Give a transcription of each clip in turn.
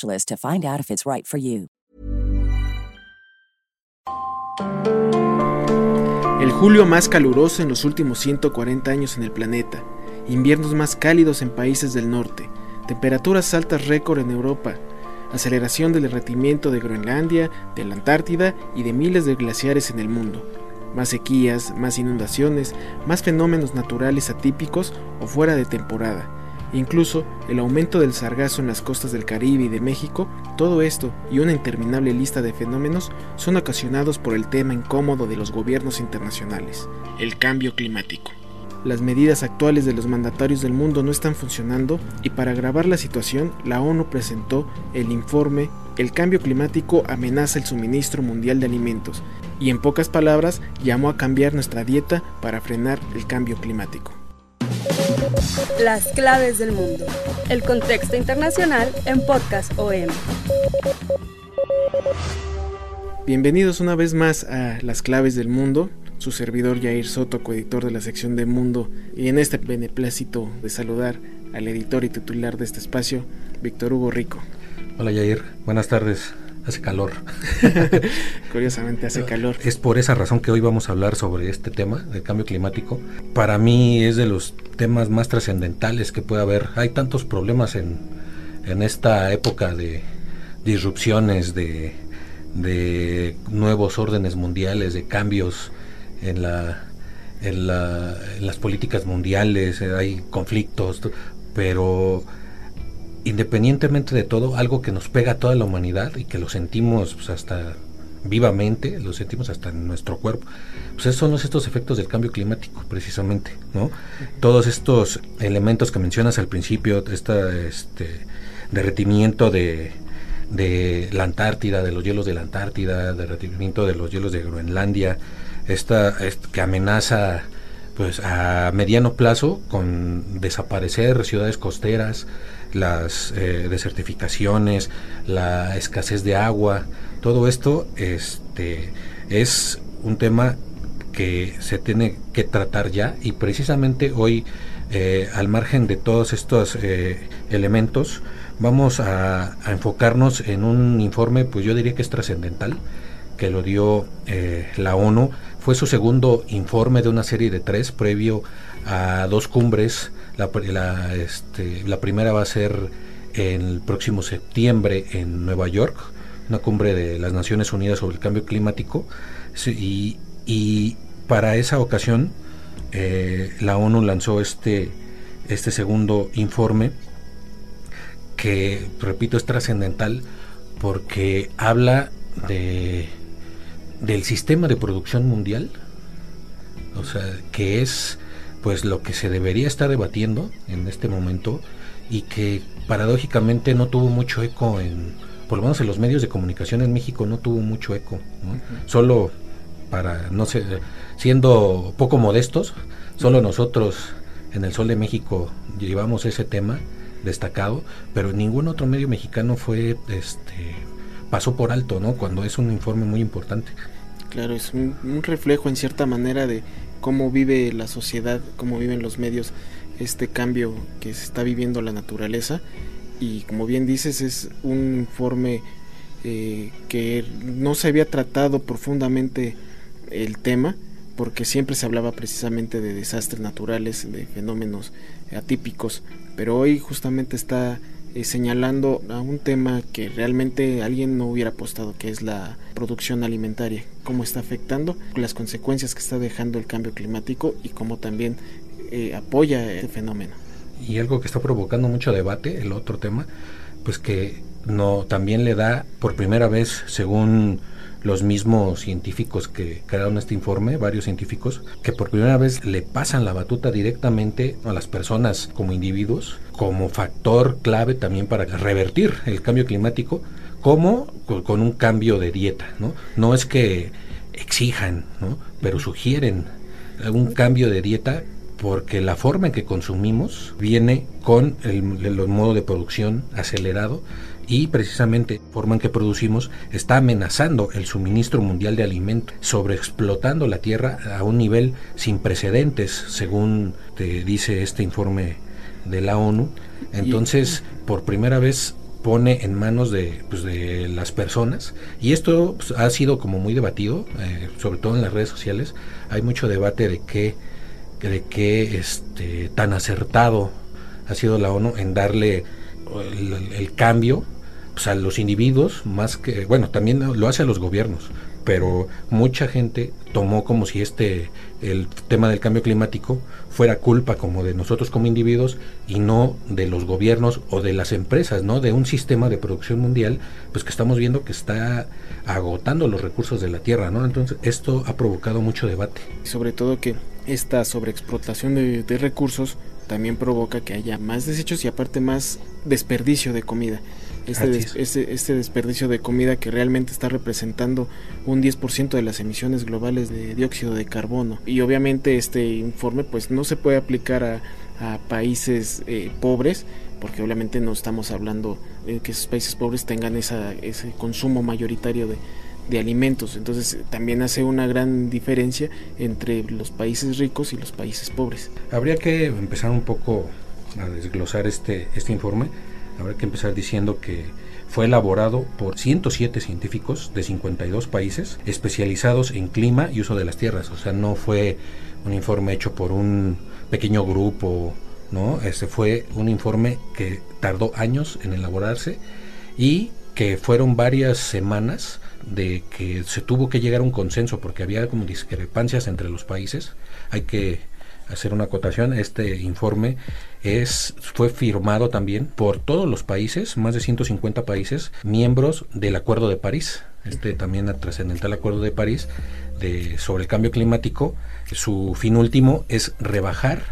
to find out if it's right. El julio más caluroso en los últimos 140 años en el planeta, inviernos más cálidos en países del norte, temperaturas altas récord en Europa, aceleración del derretimiento de Groenlandia, de la Antártida y de miles de glaciares en el mundo, más sequías, más inundaciones, más fenómenos naturales atípicos o fuera de temporada, Incluso el aumento del sargazo en las costas del Caribe y de México, todo esto y una interminable lista de fenómenos son ocasionados por el tema incómodo de los gobiernos internacionales, el cambio climático. Las medidas actuales de los mandatarios del mundo no están funcionando y para agravar la situación, la ONU presentó el informe El cambio climático amenaza el suministro mundial de alimentos y en pocas palabras llamó a cambiar nuestra dieta para frenar el cambio climático. Las claves del mundo. El contexto internacional en Podcast OM. Bienvenidos una vez más a Las claves del mundo. Su servidor Jair Soto, coeditor de la sección de Mundo, y en este beneplácito de saludar al editor y titular de este espacio, Víctor Hugo Rico. Hola Jair, buenas tardes hace calor. Curiosamente hace calor. Es por esa razón que hoy vamos a hablar sobre este tema del cambio climático. Para mí es de los temas más trascendentales que puede haber. Hay tantos problemas en, en esta época de disrupciones, de, de nuevos órdenes mundiales, de cambios en la en, la, en las políticas mundiales, hay conflictos, pero independientemente de todo, algo que nos pega a toda la humanidad y que lo sentimos pues, hasta vivamente, lo sentimos hasta en nuestro cuerpo, pues esos son estos efectos del cambio climático, precisamente, ¿no? Todos estos elementos que mencionas al principio, este, este derretimiento de, de la Antártida, de los hielos de la Antártida, derretimiento de los hielos de Groenlandia, esta, que amenaza pues a mediano plazo con desaparecer ciudades costeras, las eh, desertificaciones, la escasez de agua, todo esto este, es un tema que se tiene que tratar ya y precisamente hoy eh, al margen de todos estos eh, elementos vamos a, enfocarnos en un informe pues yo diría que es trascendental que lo dio la ONU. Fue su segundo informe de una serie de tres previo a dos cumbres la, este, la primera va a ser el próximo septiembre en Nueva York, una cumbre de las Naciones Unidas sobre el cambio climático. Y, para esa ocasión eh, la ONU lanzó este, este segundo informe que, repito, es trascendental porque habla de, del sistema de producción mundial, o sea, que es pues lo que se debería estar debatiendo en este momento y que paradójicamente no tuvo mucho eco en, por lo menos en los medios de comunicación en México no tuvo mucho eco, solo para, no sé, siendo poco modestos, solo nosotros en el Sol de México llevamos ese tema destacado, pero ningún otro medio mexicano fue, este, pasó por alto, ¿no? Cuando es un informe muy importante. Claro, es un reflejo en cierta manera de cómo vive la sociedad, cómo viven los medios este cambio que se está viviendo la naturaleza. Y como bien dices es un informe eh, que no se había tratado profundamente el tema porque siempre se hablaba precisamente de desastres naturales, de fenómenos atípicos, pero hoy justamente está eh, señalando a un tema que realmente alguien no hubiera apostado, que es la producción alimentaria, cómo está afectando, las consecuencias que está dejando el cambio climático y cómo también eh, apoya este fenómeno. Y algo que está provocando mucho debate, el otro tema, pues que no también le da por primera vez, según los mismos científicos que crearon este informe, varios científicos, que por primera vez le pasan la batuta directamente a las personas como individuos, como factor clave también para revertir el cambio climático, como con un cambio de dieta, ¿no? No es que exijan, ¿no? Pero sugieren un cambio de dieta porque la forma en que consumimos viene con el, el modo de producción acelerado y precisamente la forma en que producimos está amenazando el suministro mundial de alimentos, sobreexplotando la tierra a un nivel sin precedentes, según te dice este informe de la ONU. Entonces, por primera vez pone en manos de, pues, de las personas y esto pues, ha sido como muy debatido, eh, sobre todo en las redes sociales. Hay mucho debate de qué, de qué este, tan acertado ha sido la ONU en darle el, cambio pues, a los individuos, más que, bueno, también lo hace a los gobiernos, pero mucha gente tomó como si este, el tema del cambio climático fuera culpa como de nosotros como individuos y no de los gobiernos o de las empresas, ¿no? De un sistema de producción mundial, pues que estamos viendo que está agotando los recursos de la tierra, ¿no? Entonces, esto ha provocado mucho debate. Sobre todo que esta sobreexplotación de, de recursos también provoca que haya más desechos y aparte más desperdicio de comida. Este, este, este, desperdicio de comida que realmente está representando un 10% de las emisiones globales de dióxido de carbono. Y obviamente este informe pues no se puede aplicar a, países eh, pobres porque obviamente no estamos hablando de que esos países pobres tengan esa, ese consumo mayoritario de, de alimentos. Entonces también hace una gran diferencia entre los países ricos y los países pobres. Habría que empezar un poco a desglosar este, este informe. Habría que empezar diciendo que fue elaborado por 107 científicos de 52 países especializados en clima y uso de las tierras. O sea, no fue un informe hecho por un pequeño grupo, ¿no? Este fue un informe que tardó años en elaborarse y que fueron varias semanas de que se tuvo que llegar a un consenso porque había como discrepancias entre los países. Hay que hacer una acotación. Este informe es fue firmado también por todos los países, más de 150 países miembros del Acuerdo de París. Este también trascendental Acuerdo de París de sobre el cambio climático. Su fin último es rebajar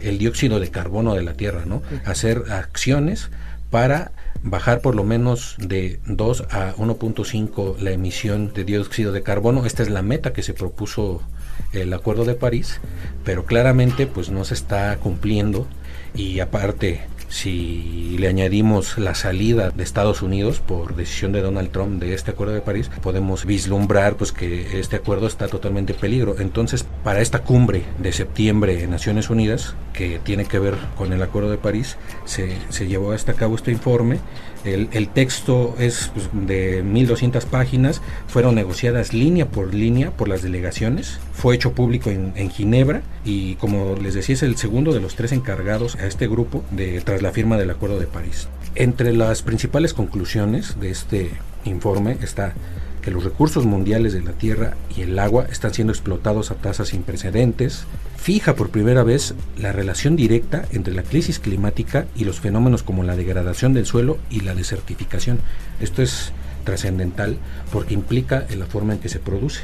el dióxido de carbono de la Tierra, ¿no? Hacer acciones para bajar por lo menos de 2 a 1.5 la emisión de dióxido de carbono. Esta es la meta que se propuso el Acuerdo de París, pero claramente pues no se está cumpliendo. Y aparte si le añadimos la salida de Estados Unidos por decisión de Donald Trump de este acuerdo de París, podemos vislumbrar pues que este acuerdo está totalmente en peligro. Entonces, para esta cumbre de septiembre en Naciones Unidas, que tiene que ver con el acuerdo de París, se, se llevó hasta cabo este informe. El, texto es pues, de 1.200 páginas, fueron negociadas línea por línea por las delegaciones, fue hecho público en, Ginebra y como les decía es el segundo de los tres encargados a este grupo tras la firma del Acuerdo de París. Entre las principales conclusiones de este informe está que los recursos mundiales de la tierra y el agua están siendo explotados a tasas sin precedentes, fija por primera vez la relación directa entre la crisis climática y los fenómenos como la degradación del suelo y la desertificación. Esto es trascendental porque implica en la forma en que se produce.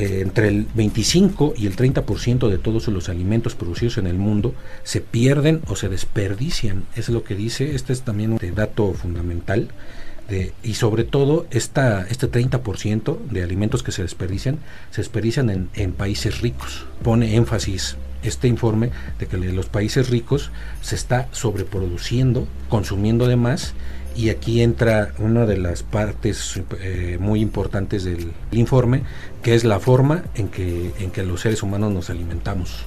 Eh, entre el 25 y el 30% de todos los alimentos producidos en el mundo se pierden o se desperdician. Es lo que dice, este es también un dato fundamental y sobre todo esta, este 30% de alimentos que se desperdician, se desperdician en, en, países ricos. Pone énfasis este informe de que los países ricos se está sobreproduciendo, consumiendo de más, y aquí entra una de las partes eh, muy importantes del informe, que es la forma en que, en que los seres humanos nos alimentamos.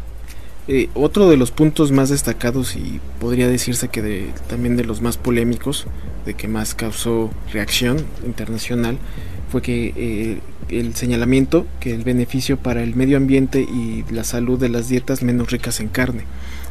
Eh, otro de los puntos más destacados y podría decirse que también de los más polémicos, de que más causó reacción internacional, fue que eh, el señalamiento que el beneficio para el medio ambiente y la salud de las dietas menos ricas en carne.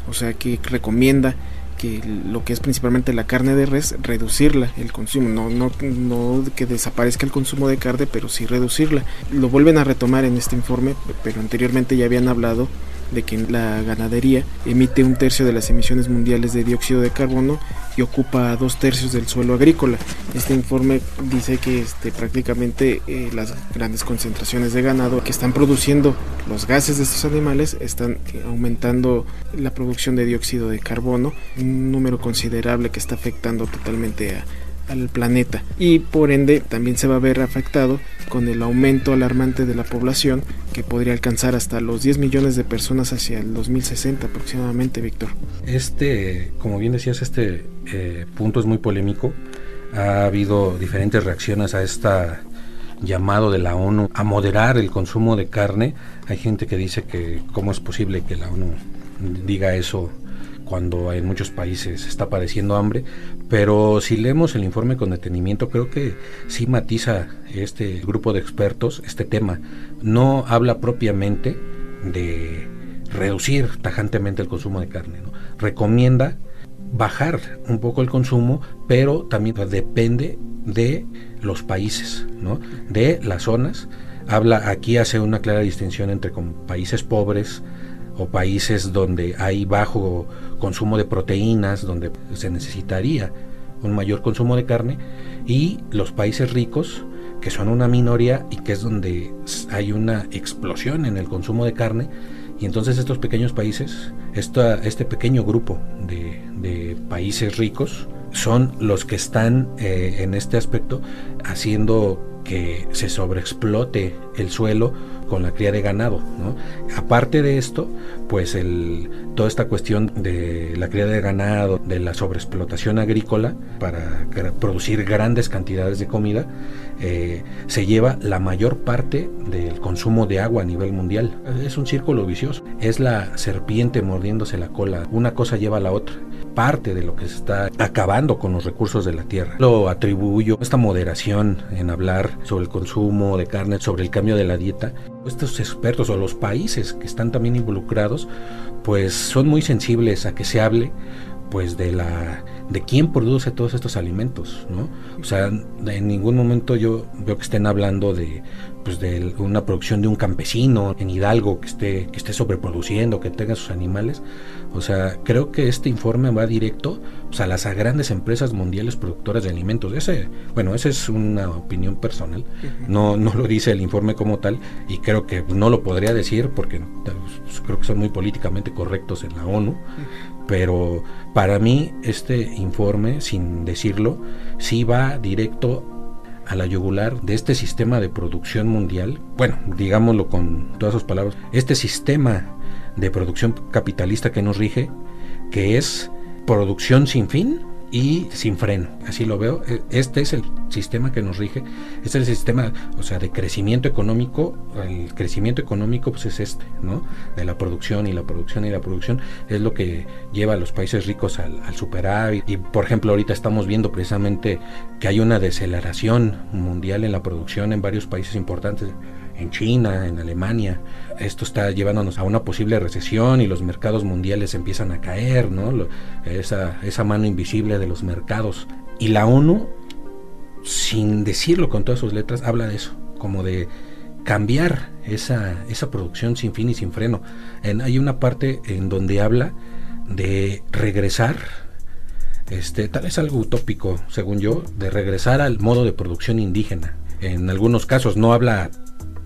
O sea que recomienda que lo que es principalmente la carne de res, reducirla, el consumo, no, no, no que desaparezca el consumo de carne, pero sí reducirla. Lo vuelven a retomar en este informe, pero anteriormente ya habían hablado de que la ganadería emite un tercio de las emisiones mundiales de dióxido de carbono y ocupa dos tercios del suelo agrícola. Este informe dice que este, prácticamente eh, las grandes concentraciones de ganado que están produciendo los gases de estos animales están aumentando la producción de dióxido de carbono, un número considerable que está afectando totalmente a, al planeta y por ende también se va a ver afectado con el aumento alarmante de la población que podría alcanzar hasta los 10 millones de personas hacia el 2060 aproximadamente, Víctor. Este, como bien decías, este eh, punto es muy polémico. Ha habido diferentes reacciones a esta llamado de la ONU a moderar el consumo de carne. Hay gente que dice que cómo es posible que la ONU diga eso cuando en muchos países está padeciendo hambre, pero si leemos el informe con detenimiento, creo que sí matiza este grupo de expertos este tema. No habla propiamente de reducir tajantemente el consumo de carne, recomienda bajar un poco el consumo, pero también depende de los países, ¿no? de las zonas. Habla aquí hace una clara distinción entre países pobres, o países donde hay bajo consumo de proteínas, donde se necesitaría un mayor consumo de carne, y los países ricos, que son una minoría y que es donde hay una explosión en el consumo de carne, y entonces estos pequeños países, este pequeño grupo de, países ricos, son los que están eh, en este aspecto haciendo que se sobreexplote el suelo con la cría de ganado. Aparte de esto, pues el, toda esta cuestión de la cría de ganado, de la sobreexplotación agrícola para producir grandes cantidades de comida, eh, se lleva la mayor parte del consumo de agua a nivel mundial. Es un círculo vicioso. Es la serpiente mordiéndose la cola. Una cosa lleva a la otra parte de lo que se está acabando con los recursos de la tierra. Lo atribuyo esta moderación en hablar sobre el consumo de carne, sobre el cambio de la dieta. Estos expertos o los países que están también involucrados, pues son muy sensibles a que se hable pues de la de quién produce todos estos alimentos, ¿no? O sea, en ningún momento yo veo que estén hablando de pues de una producción de un campesino en Hidalgo que esté que esté sobreproduciendo, que tenga sus animales. O sea, creo que este informe va directo pues, a las grandes empresas mundiales productoras de alimentos. Ese, bueno, esa es una opinión personal. No no lo dice el informe como tal y creo que no lo podría decir porque pues, creo que son muy políticamente correctos en la ONU pero para mí este informe, sin decirlo, sí va directo a la yugular de este sistema de producción mundial, bueno, digámoslo con todas sus palabras, este sistema de producción capitalista que nos rige, que es producción sin fin, y sin freno, así lo veo. E, este es el sistema que nos rige, este es el sistema, o sea, de crecimiento económico, el crecimiento económico pues es este, ¿no? De la producción y la producción y la producción. Es lo que lleva a los países ricos al, al superávit. Y por ejemplo ahorita estamos viendo precisamente que hay una deceleración mundial en la producción en varios países importantes en China, en Alemania. Esto está llevándonos a una posible recesión y los mercados mundiales empiezan a caer, ¿no? Esa, esa mano invisible de los mercados. Y la ONU, sin decirlo con todas sus letras, habla de eso, como de cambiar esa, esa producción sin fin y sin freno. hay una parte en donde habla de regresar, este, tal vez algo utópico, según yo, de regresar al modo de producción indígena. En algunos casos no habla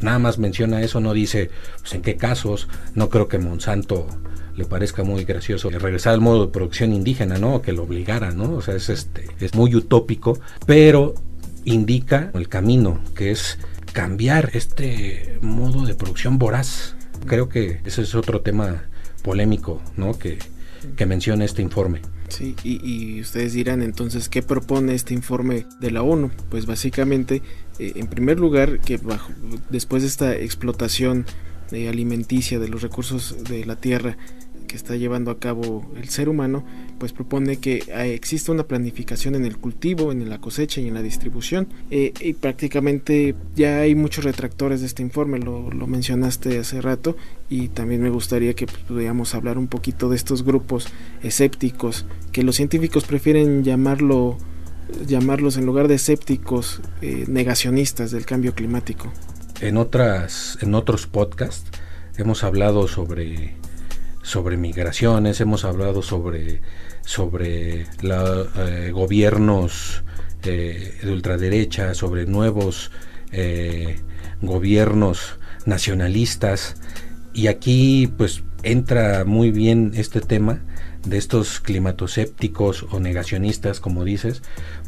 nada más menciona eso, no dice pues, en qué casos, no creo que Monsanto le parezca muy gracioso regresar al modo de producción indígena, ¿no? Que lo obligara, ¿no? O sea, es este es muy utópico, pero indica el camino que es cambiar este modo de producción voraz. Creo que ese es otro tema polémico, ¿no? Que, que menciona este informe. Sí, y, ustedes dirán entonces, ¿qué propone este informe de la ONU? Pues básicamente, eh, en primer lugar, que bajo, después de esta explotación eh, alimenticia de los recursos de la tierra, que está llevando a cabo el ser humano, pues propone que eh, exista una planificación en el cultivo, en la cosecha y en la distribución. Eh, y prácticamente ya hay muchos retractores de este informe, lo, mencionaste hace rato, y también me gustaría que pues, pudiéramos hablar un poquito de estos grupos escépticos, que los científicos prefieren llamarlo llamarlos en lugar de escépticos eh, negacionistas del cambio climático. En otras en otros podcasts hemos hablado sobre sobre migraciones, hemos hablado sobre, sobre la, eh, gobiernos eh, de ultraderecha, sobre nuevos eh, gobiernos nacionalistas. Y aquí pues entra muy bien este tema de estos climatosépticos o negacionistas como dices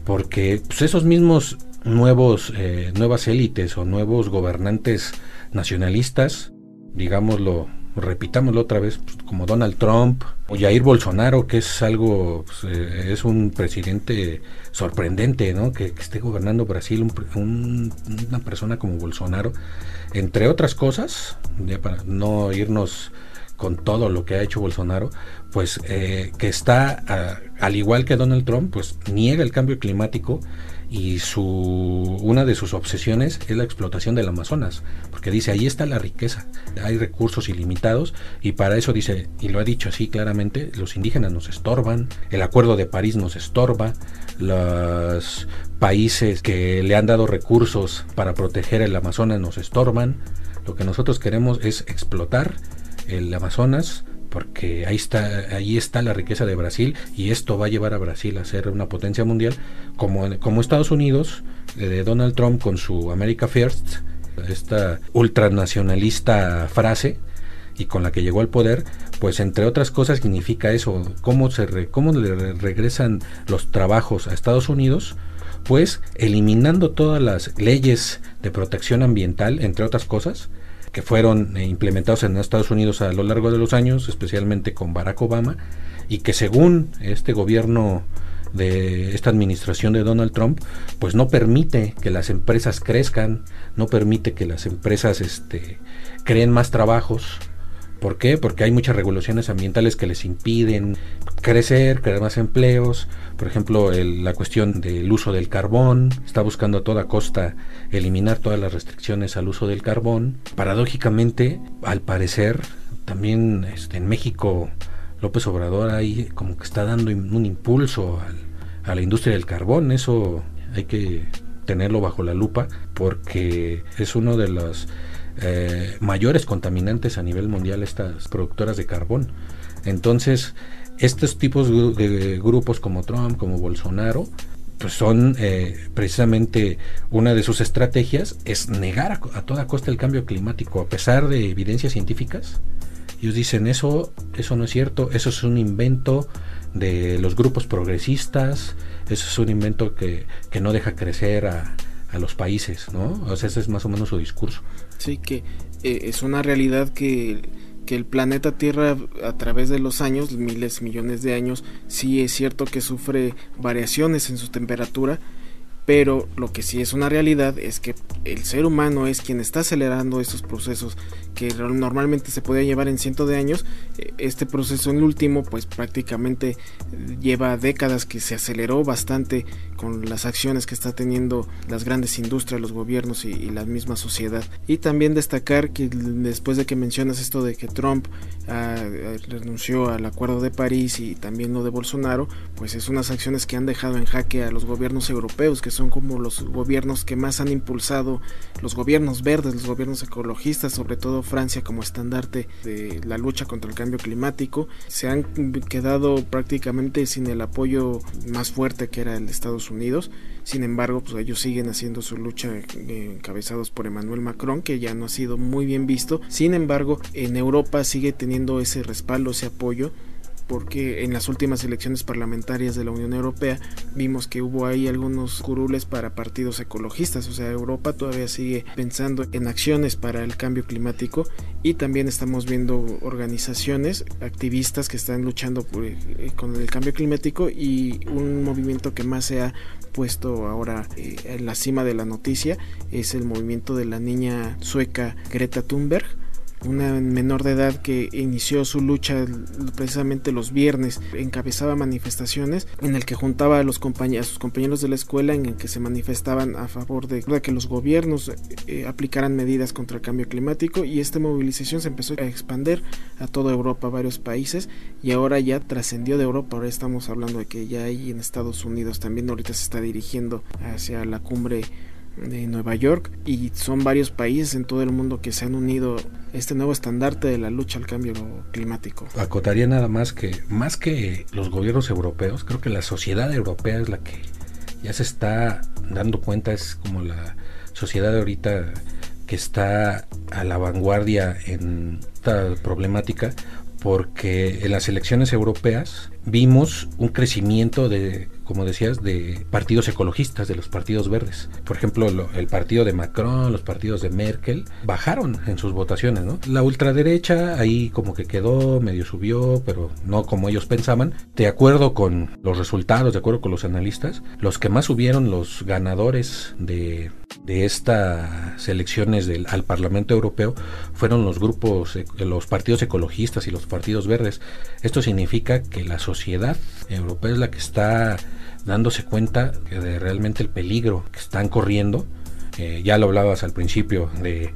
porque pues, esos mismos nuevos nuevas élites o nuevos gobernantes nacionalistas digámoslo repitámoslo otra vez, pues, como Donald Trump o Jair Bolsonaro, que es algo, pues, eh, es un presidente sorprendente, ¿no? Que, esté gobernando Brasil, una persona como Bolsonaro, entre otras cosas, ya para no irnos con todo lo que ha hecho Bolsonaro, pues eh, que está, al igual que Donald Trump, pues niega el cambio climático y su una de sus obsesiones es la explotación del Amazonas, porque dice, ahí está la riqueza, hay recursos ilimitados y para eso dice, y lo ha dicho así claramente, los indígenas nos estorban, el Acuerdo de París nos estorba, los países que le han dado recursos para proteger el Amazonas nos estorban, lo que nosotros queremos es explotar el Amazonas porque ahí está, ahí está la riqueza de Brasil y esto va a llevar a Brasil a ser una potencia mundial, como, como Estados Unidos, eh, Donald Trump con su America First, esta ultranacionalista frase y con la que llegó al poder, pues entre otras cosas significa eso, cómo, se cómo le regresan los trabajos a Estados Unidos, pues eliminando todas las leyes de protección ambiental, entre otras cosas, que fueron eh, implementados en Estados Unidos a lo largo de los años, especialmente con Barack Obama, y que según este gobierno de esta administración de Donald Trump, pues no permite que las empresas crezcan, no permite que las empresas este, creen más trabajos, ¿Por qué? Porque hay muchas regulaciones ambientales que les impiden crecer, crear más empleos. Por ejemplo, la cuestión del uso del carbón. Está buscando a toda costa eliminar todas las restricciones al uso del carbón. Paradójicamente, al parecer, también este, en México López Obrador ahí como que está dando un impulso a la industria del carbón. Eso hay que tenerlo bajo la lupa porque es uno de los eh, mayores contaminantes a nivel mundial estas productoras de carbón. Entonces, estos tipos de grupos como Trump, como Bolsonaro, pues son eh, precisamente una de sus estrategias es negar a, toda costa el cambio climático a pesar de evidencias científicas. Ellos dicen eso, eso no es cierto, eso es un invento de los grupos progresistas, eso es un invento que, que no deja crecer a, a los países, ¿no? O sea, ese es más o menos su discurso. Sí, que eh, es una realidad que, que, el planeta Tierra a través de los años, miles, millones de años, sí es cierto que sufre variaciones en su temperatura, pero lo que sí es una realidad es que el ser humano es quien está acelerando estos procesos que normalmente se podía llevar en cientos de años. E, este proceso en el último pues prácticamente lleva décadas que se aceleró bastante con las acciones que está teniendo las grandes industrias, los gobiernos y, la misma sociedad. Y también destacar que después de que mencionas esto de que Trump ah, renunció al acuerdo de París y también lo de Bolsonaro, pues es unas acciones que han dejado en jaque a los gobiernos europeos que son como los gobiernos que más han impulsado, los gobiernos verdes, los gobiernos ecologistas, sobre todo Francia como estandarte de la lucha contra el cambio climático, se han quedado prácticamente sin el apoyo más fuerte que era el de Estados Unidos. Sin embargo, pues ellos siguen haciendo su lucha eh, encabezados por Emmanuel Macron, que ya no ha sido muy bien visto. Sin embargo, en Europa sigue teniendo ese respaldo, ese apoyo porque en las últimas elecciones parlamentarias de la Unión Europea vimos que hubo ahí algunos curules para partidos ecologistas, o sea, Europa todavía sigue pensando en acciones para el cambio climático y también estamos viendo organizaciones, activistas que están luchando eh, con el cambio climático y un movimiento que más se ha puesto ahora eh, en la cima de la noticia es el movimiento de la niña sueca Greta Thunberg una menor de edad que inició su lucha precisamente los viernes, encabezaba manifestaciones en el que juntaba a, los compañeros, sus compañeros de la escuela en el que se manifestaban a favor de, que los gobiernos eh, aplicaran medidas contra el cambio climático y esta movilización se empezó a expandir a toda Europa, a varios países y ahora ya trascendió de Europa, ahora estamos hablando de que ya hay en Estados Unidos también ahorita se está dirigiendo hacia la cumbre de Nueva York y son varios países en todo el mundo que se han unido este nuevo estandarte de la lucha al cambio climático. Acotaría nada más que más que los gobiernos europeos, creo que la sociedad europea es la que ya se está dando cuenta, es como la sociedad de ahorita que está a la vanguardia en esta problemática porque en las elecciones europeas vimos un crecimiento de, como decías, de partidos ecologistas, de los partidos verdes. Por ejemplo, el partido de Macron, los partidos de Merkel, bajaron en sus votaciones, ¿no? La ultraderecha ahí como que quedó, medio subió, pero no como ellos pensaban. De acuerdo con los resultados, de acuerdo con los analistas, los que más subieron los ganadores de, de estas elecciones del, al Parlamento Europeo fueron los grupos, los partidos ecologistas y los partidos verdes. Esto significa que la sociedad sociedad europea es la que está dándose cuenta de realmente el peligro que están corriendo. Eh, ya lo hablabas al principio de,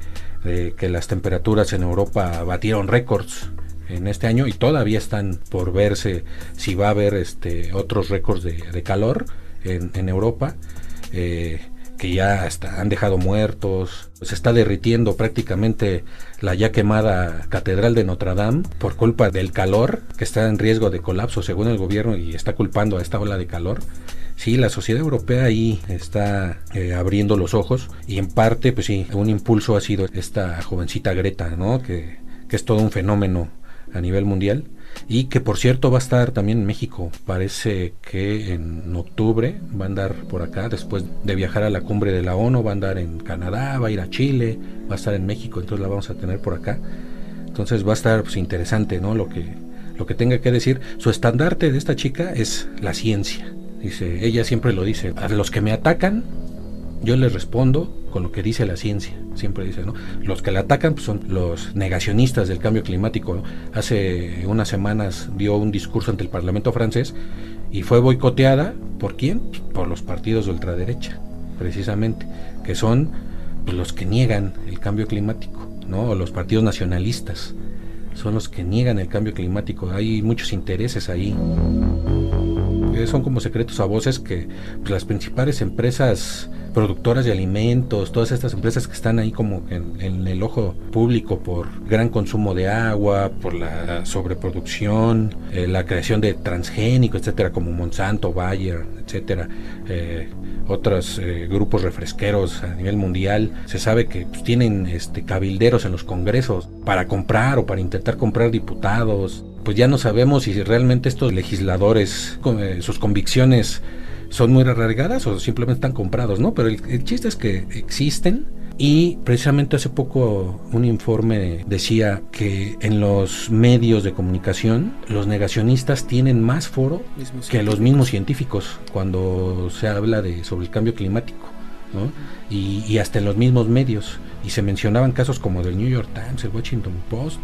que las temperaturas en Europa batieron récords en este año y todavía están por verse si va a haber este, otros récords de, calor en, Europa. Eh, que ya han dejado muertos, se está derritiendo prácticamente la ya quemada Catedral de Notre Dame por culpa del calor, que está en riesgo de colapso según el gobierno y está culpando a esta ola de calor. Sí, la sociedad europea ahí está eh, abriendo los ojos y en parte, pues sí, un impulso ha sido esta jovencita Greta, ¿no? Que, que es todo un fenómeno a nivel mundial y que por cierto va a estar también en México. Parece que en octubre va a andar por acá, después de viajar a la cumbre de la ONU, va a andar en Canadá, va a ir a Chile, va a estar en México, entonces la vamos a tener por acá. Entonces va a estar pues, interesante, ¿no? Lo que, lo que tenga que decir. Su estandarte de esta chica es la ciencia. Dice, ella siempre lo dice, a los que me atacan, yo les respondo con lo que dice la ciencia, siempre dice, ¿no? Los que la atacan pues, son los negacionistas del cambio climático. Hace unas semanas dio un discurso ante el Parlamento francés y fue boicoteada, ¿por quién? Pues, por los partidos de ultraderecha, precisamente, que son pues, los que niegan el cambio climático, ¿no? O los partidos nacionalistas son los que niegan el cambio climático. Hay muchos intereses ahí. Eh, son como secretos a voces que las principales empresas productoras de alimentos, todas estas empresas que están ahí como en, el ojo público por gran consumo de agua, por la sobreproducción, eh, la creación de transgénicos, etcétera, como Monsanto, Bayer, etcétera, eh, otros eh, grupos refresqueros a nivel mundial, se sabe que pues, tienen este, cabilderos en los congresos para comprar o para intentar comprar diputados. Pues ya no sabemos si realmente estos legisladores, sus convicciones son muy arraigadas o simplemente están comprados, ¿no? Pero el, chiste es que existen y precisamente hace poco un informe decía que en los medios de comunicación los negacionistas tienen más foro que los mismos científicos cuando se habla de sobre el cambio climático. ¿no? Y, y, hasta en los mismos medios. Y se mencionaban casos como del New York Times, el Washington Post,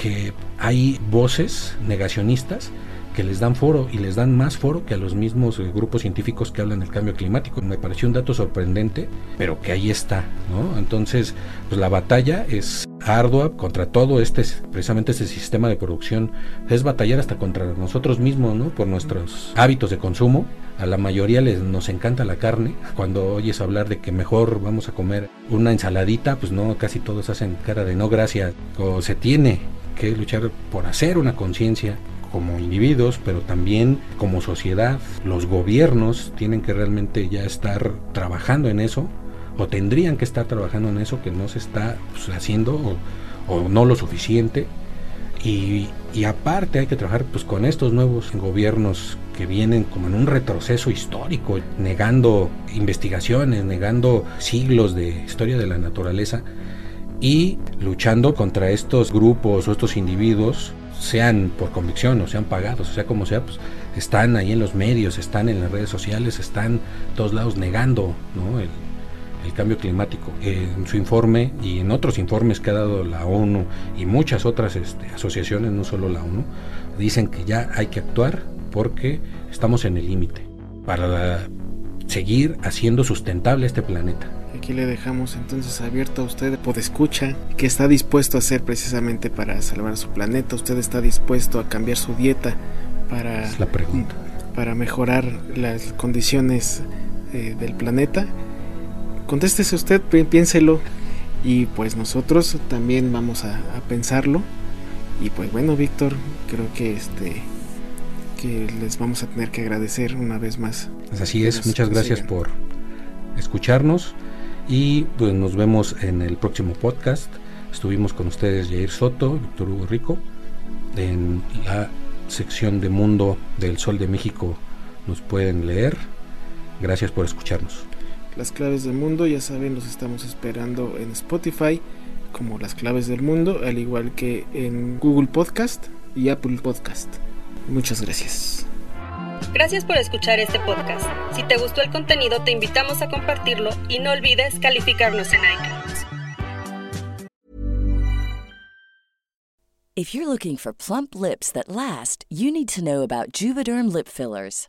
que hay voces negacionistas que les dan foro y les dan más foro que a los mismos eh, grupos científicos que hablan del cambio climático. Me pareció un dato sorprendente, pero que ahí está, ¿no? Entonces, pues la batalla es ardua contra todo este, precisamente este sistema de producción. Es batallar hasta contra nosotros mismos, ¿no? Por nuestros hábitos de consumo. A la mayoría les nos encanta la carne. Cuando oyes hablar de que mejor vamos a comer una ensaladita, pues no, casi todos hacen cara de no gracias. O se tiene que luchar por hacer una conciencia como individuos, pero también como sociedad. Los gobiernos tienen que realmente ya estar trabajando en eso, o tendrían que estar trabajando en eso que no se está pues, haciendo o, no lo suficiente. Y, y, aparte hay que trabajar pues con estos nuevos gobiernos que vienen como en un retroceso histórico, negando investigaciones, negando siglos de historia de la naturaleza y luchando contra estos grupos o estos individuos sean por convicción o sean pagados, o sea como sea, pues están ahí en los medios, están en las redes sociales, están todos lados negando ¿no? el, el cambio climático. En su informe y en otros informes que ha dado la ONU y muchas otras este, asociaciones, no solo la ONU, dicen que ya hay que actuar porque estamos en el límite para seguir haciendo sustentable este planeta. Aquí le dejamos entonces abierto a usted, por escucha, que está dispuesto a hacer precisamente para salvar su planeta. Usted está dispuesto a cambiar su dieta para, la pregunta. para mejorar las condiciones eh, del planeta. Contéstese usted, piénselo y pues nosotros también vamos a, a pensarlo. Y pues bueno, Víctor, creo que este que les vamos a tener que agradecer una vez más. Así es, muchas gracias por escucharnos y pues nos vemos en el próximo podcast. Estuvimos con ustedes Jair Soto, Víctor Hugo Rico, en la sección de Mundo del Sol de México nos pueden leer. Gracias por escucharnos. Las claves del mundo, ya saben, los estamos esperando en Spotify como las claves del mundo, al igual que en Google Podcast y Apple Podcast. Muchas gracias. Gracias por escuchar este podcast. Si te gustó el contenido, te invitamos a compartirlo y no olvides calificarnos en iTunes. If you're looking for plump lips that last, you need to know about Juvederm lip fillers.